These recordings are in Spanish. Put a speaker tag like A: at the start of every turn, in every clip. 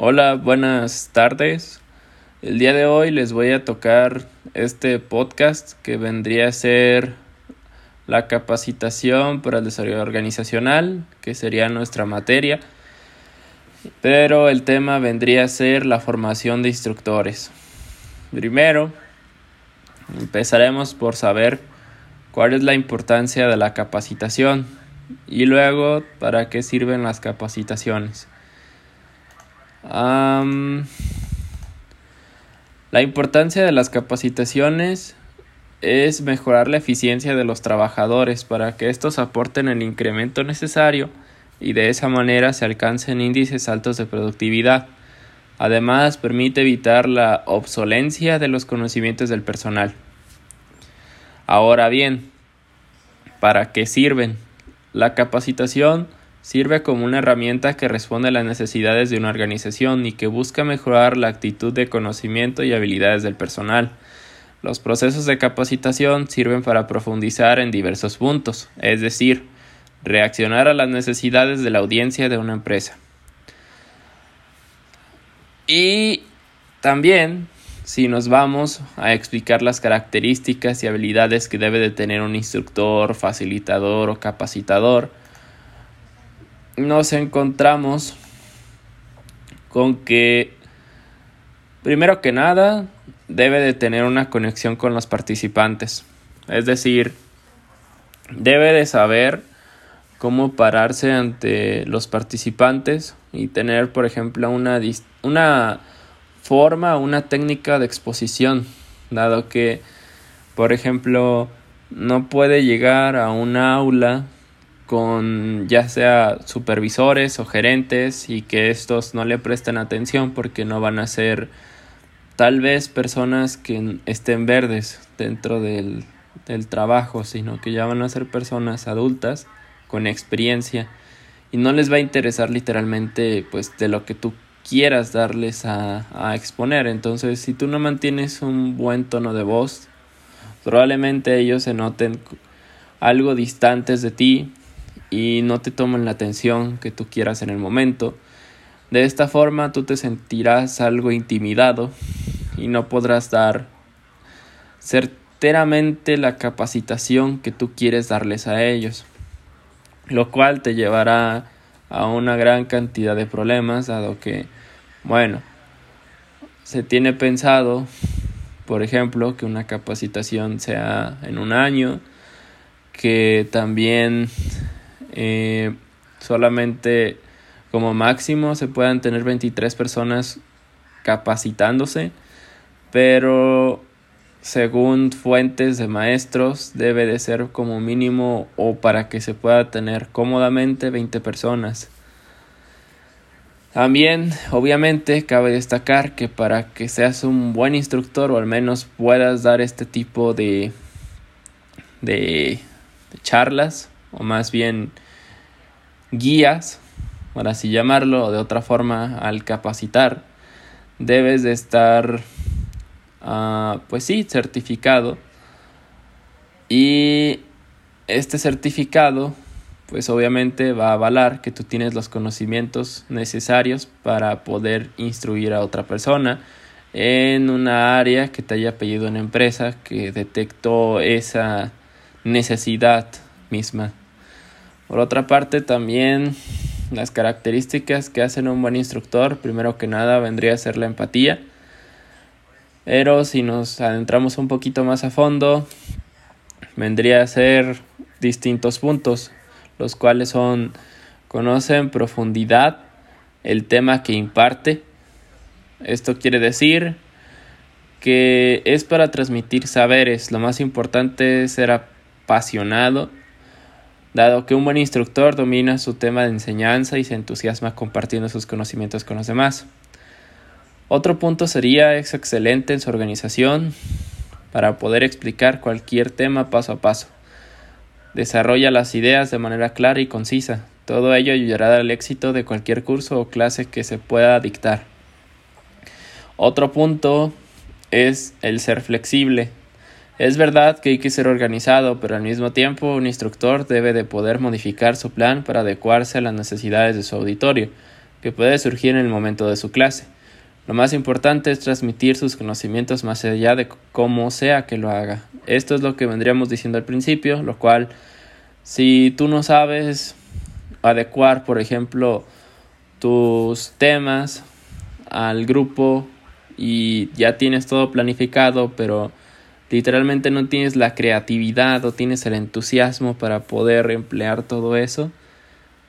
A: Hola, buenas tardes. El día de hoy les voy a tocar este podcast que vendría a ser la capacitación para el desarrollo organizacional, que sería nuestra materia, pero el tema vendría a ser la formación de instructores. Primero, empezaremos por saber cuál es la importancia de la capacitación y luego para qué sirven las capacitaciones. La importancia de las capacitaciones es mejorar la eficiencia de los trabajadores para que estos aporten el incremento necesario y de esa manera se alcancen índices altos de productividad. Además, permite evitar la obsolencia de los conocimientos del personal. Ahora bien, ¿para qué sirven? La capacitación sirve como una herramienta que responde a las necesidades de una organización y que busca mejorar la actitud de conocimiento y habilidades del personal. Los procesos de capacitación sirven para profundizar en diversos puntos, es decir, reaccionar a las necesidades de la audiencia de una empresa. Y también, si nos vamos a explicar las características y habilidades que debe de tener un instructor, facilitador o capacitador, nos encontramos con que, primero que nada, debe de tener una conexión con los participantes. Es decir, debe de saber cómo pararse ante los participantes y tener, por ejemplo, una, una forma, una técnica de exposición, dado que, por ejemplo, no puede llegar a un aula con ya sea supervisores o gerentes y que estos no le presten atención porque no van a ser tal vez personas que estén verdes dentro del, del trabajo, sino que ya van a ser personas adultas con experiencia y no les va a interesar literalmente pues de lo que tú quieras darles a, a exponer. Entonces, si tú no mantienes un buen tono de voz, probablemente ellos se noten algo distantes de ti y no te tomen la atención que tú quieras en el momento. De esta forma tú te sentirás algo intimidado y no podrás dar certeramente la capacitación que tú quieres darles a ellos, lo cual te llevará a una gran cantidad de problemas, dado que, bueno, se tiene pensado, por ejemplo, que una capacitación sea en un año, que también eh, solamente como máximo se puedan tener 23 personas capacitándose, pero según fuentes de maestros debe de ser como mínimo o para que se pueda tener cómodamente 20 personas. También, obviamente, cabe destacar que para que seas un buen instructor o al menos puedas dar este tipo de, de, de charlas, o más bien guías, por así llamarlo, de otra forma al capacitar, debes de estar, uh, pues sí, certificado. Y este certificado, pues obviamente va a avalar que tú tienes los conocimientos necesarios para poder instruir a otra persona en una área que te haya pedido una empresa que detectó esa necesidad misma. Por otra parte, también las características que hacen un buen instructor, primero que nada, vendría a ser la empatía. Pero si nos adentramos un poquito más a fondo, vendría a ser distintos puntos, los cuales son conoce en profundidad el tema que imparte. Esto quiere decir que es para transmitir saberes. Lo más importante es ser apasionado dado que un buen instructor domina su tema de enseñanza y se entusiasma compartiendo sus conocimientos con los demás. Otro punto sería es excelente en su organización para poder explicar cualquier tema paso a paso. Desarrolla las ideas de manera clara y concisa. Todo ello ayudará al éxito de cualquier curso o clase que se pueda dictar. Otro punto es el ser flexible. Es verdad que hay que ser organizado, pero al mismo tiempo un instructor debe de poder modificar su plan para adecuarse a las necesidades de su auditorio. que puede surgir en el momento de su clase. Lo más importante es transmitir sus conocimientos más allá de cómo sea que lo haga. Esto es lo que vendríamos diciendo al principio, lo cual si tú no sabes adecuar, por ejemplo, tus temas al grupo y ya tienes todo planificado, pero literalmente no tienes la creatividad o tienes el entusiasmo para poder emplear todo eso,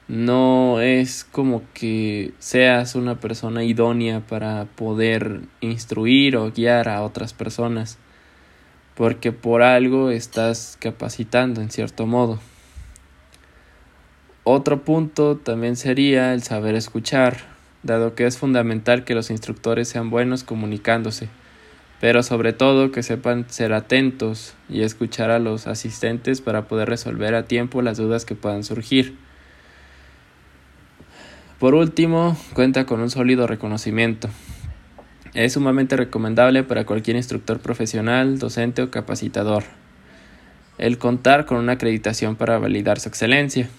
A: no es como que seas una persona idónea para poder instruir o guiar a otras personas, porque por algo estás capacitando en cierto modo. Otro punto también sería el saber escuchar, dado que es fundamental que los instructores sean buenos comunicándose, pero sobre todo que sepan ser atentos y escuchar a los asistentes para poder resolver a tiempo las dudas que puedan surgir. Por último, cuenta con un sólido reconocimiento. Es sumamente recomendable para cualquier instructor profesional, docente o capacitador el contar con una acreditación para validar su excelencia.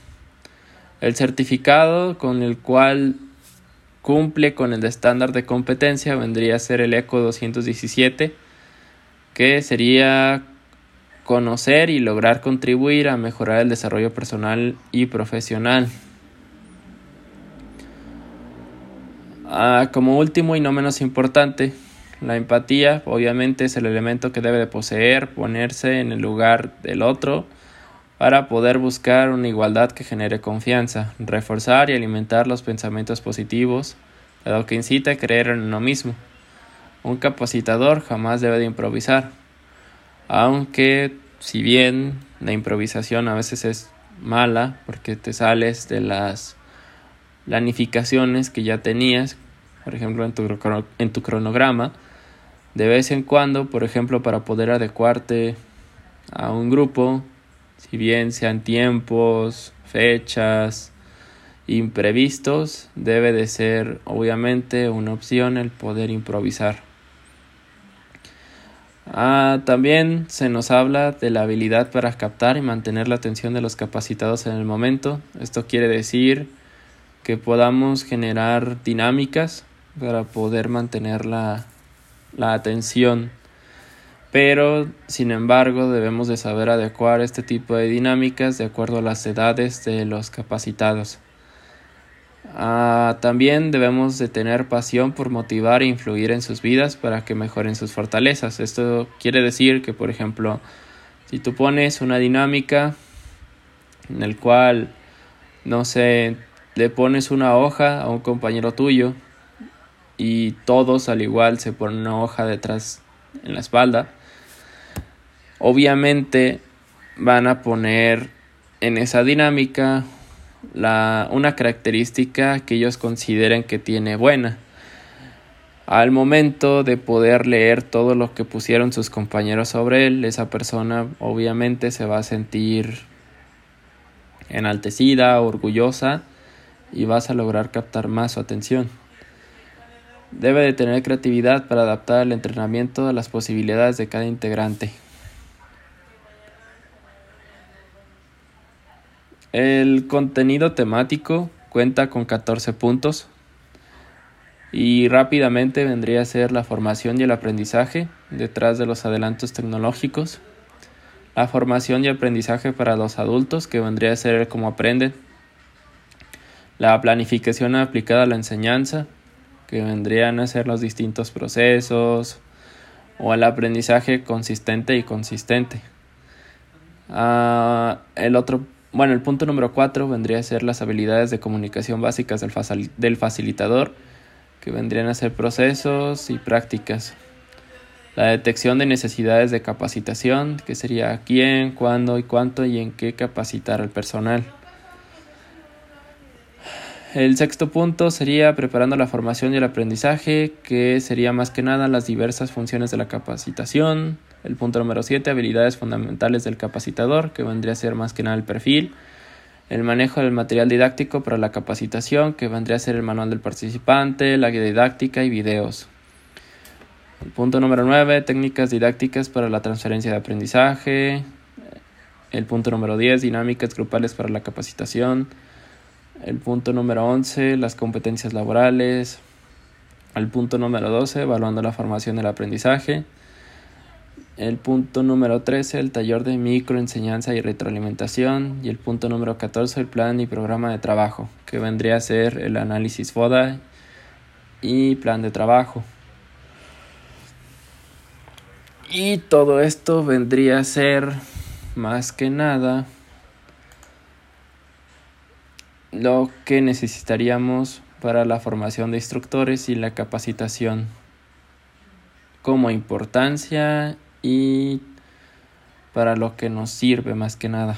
A: El certificado con el cual cumple con el estándar de competencia vendría a ser el ECO 217, que sería conocer y lograr contribuir a mejorar el desarrollo personal y profesional. Ah, como último y no menos importante, la empatía obviamente es el elemento que debe de poseer, ponerse en el lugar del otro para poder buscar una igualdad que genere confianza, reforzar y alimentar los pensamientos positivos, dado que incita a creer en uno mismo. Un capacitador jamás debe de improvisar, aunque si bien la improvisación a veces es mala porque te sales de las planificaciones que ya tenías, por ejemplo, en tu, en tu cronograma, de vez en cuando, por ejemplo, para poder adecuarte a un grupo, si bien sean tiempos, fechas, imprevistos, debe de ser obviamente una opción el poder improvisar. Ah, también se nos habla de la habilidad para captar y mantener la atención de los capacitados en el momento. Esto quiere decir que podamos generar dinámicas para poder mantener la, la atención. Pero, sin embargo, debemos de saber adecuar este tipo de dinámicas de acuerdo a las edades de los capacitados. Ah, también debemos de tener pasión por motivar e influir en sus vidas para que mejoren sus fortalezas. Esto quiere decir que, por ejemplo, si tú pones una dinámica en el cual, no sé, le pones una hoja a un compañero tuyo y todos al igual se ponen una hoja detrás en la espalda, obviamente van a poner en esa dinámica la, una característica que ellos consideren que tiene buena. Al momento de poder leer todo lo que pusieron sus compañeros sobre él, esa persona obviamente se va a sentir enaltecida, orgullosa y vas a lograr captar más su atención. Debe de tener creatividad para adaptar el entrenamiento a las posibilidades de cada integrante. El contenido temático cuenta con 14 puntos y rápidamente vendría a ser la formación y el aprendizaje detrás de los adelantos tecnológicos, la formación y aprendizaje para los adultos que vendría a ser cómo aprenden, la planificación aplicada a la enseñanza, que vendrían a ser los distintos procesos, o el aprendizaje consistente y consistente. Ah, el otro, bueno, el punto número cuatro vendría a ser las habilidades de comunicación básicas del, facilitador, que vendrían a ser procesos y prácticas. La detección de necesidades de capacitación, que sería quién, cuándo y cuánto y en qué capacitar al personal. El sexto punto sería preparando la formación y el aprendizaje, que sería más que nada las diversas funciones de la capacitación. El punto número siete, habilidades fundamentales del capacitador, que vendría a ser más que nada el perfil. El manejo del material didáctico para la capacitación, que vendría a ser el manual del participante, la guía didáctica y videos. El punto número nueve, técnicas didácticas para la transferencia de aprendizaje. El punto número diez, dinámicas grupales para la capacitación. El punto número 11, las competencias laborales. El punto número 12, evaluando la formación del aprendizaje. El punto número 13, el taller de microenseñanza y retroalimentación. Y el punto número 14, el plan y programa de trabajo, que vendría a ser el análisis FODA y plan de trabajo. Y todo esto vendría a ser más que nada lo que necesitaríamos para la formación de instructores y la capacitación como importancia y para lo que nos sirve más que nada.